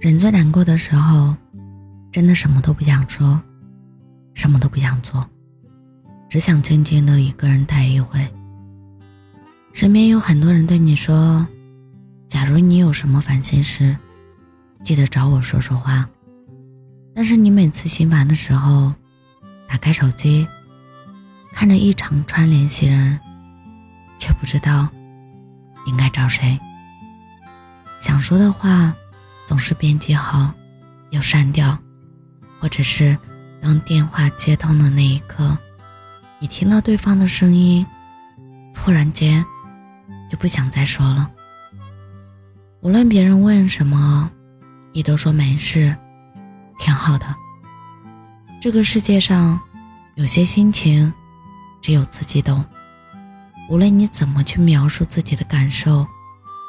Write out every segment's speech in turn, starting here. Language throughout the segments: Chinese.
人最难过的时候，真的什么都不想说，什么都不想做，只想静静的一个人待一会。身边有很多人对你说：“假如你有什么烦心事，记得找我说说话。”但是你每次心烦的时候，打开手机，看着一长串联系人，却不知道应该找谁。想说的话，总是编辑好又删掉，或者是当电话接通的那一刻，你听到对方的声音，突然间就不想再说了。无论别人问什么，你都说没事。挺好的。这个世界上，有些心情，只有自己懂。无论你怎么去描述自己的感受，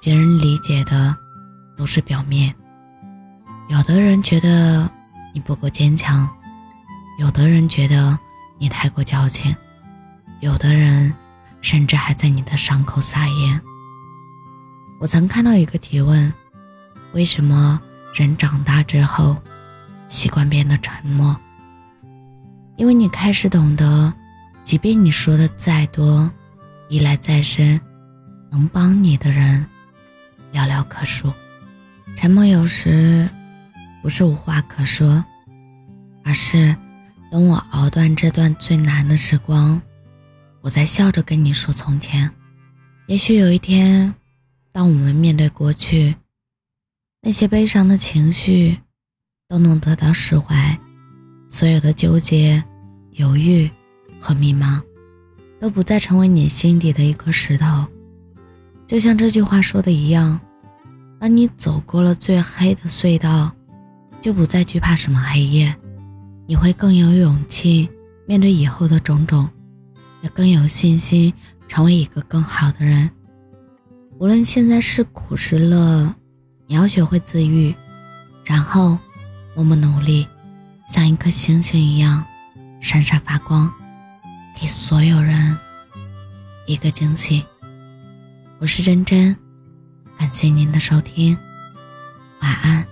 别人理解的都是表面。有的人觉得你不够坚强，有的人觉得你太过矫情，有的人甚至还在你的伤口撒盐。我曾看到一个提问：为什么人长大之后？习惯变得沉默，因为你开始懂得，即便你说的再多，依赖再深，能帮你的人寥寥可数。沉默有时不是无话可说，而是等我熬断这段最难的时光，我再笑着跟你说从前。也许有一天，当我们面对过去，那些悲伤的情绪。都能得到释怀，所有的纠结、犹豫和迷茫，都不再成为你心底的一颗石头。就像这句话说的一样，当你走过了最黑的隧道，就不再惧怕什么黑夜，你会更有勇气面对以后的种种，也更有信心成为一个更好的人。无论现在是苦是乐，你要学会自愈，然后。默默努力，像一颗星星一样闪闪发光，给所有人一个惊喜。我是真真，感谢您的收听，晚安。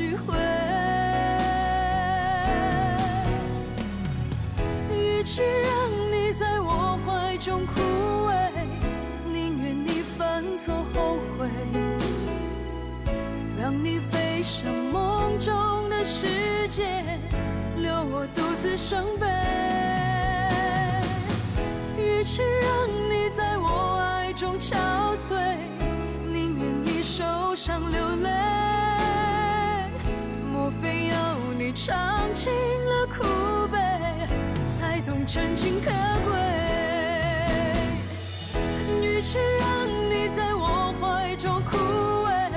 聚会，与其让你在我怀中枯萎，宁愿你犯错后悔，让你飞向梦中的世界，留我独自伤悲。与其让你在我爱中憔悴，宁愿你受伤流真情可贵。与其让你在我怀中枯萎，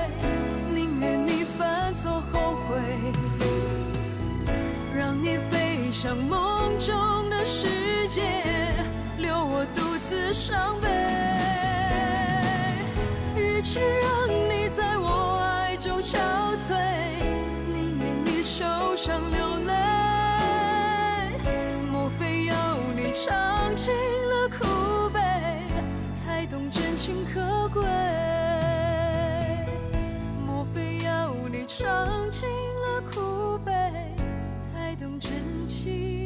宁愿你犯错后悔，让你飞向梦中的世界，留我独自伤悲。尝尽了苦悲，才懂真情？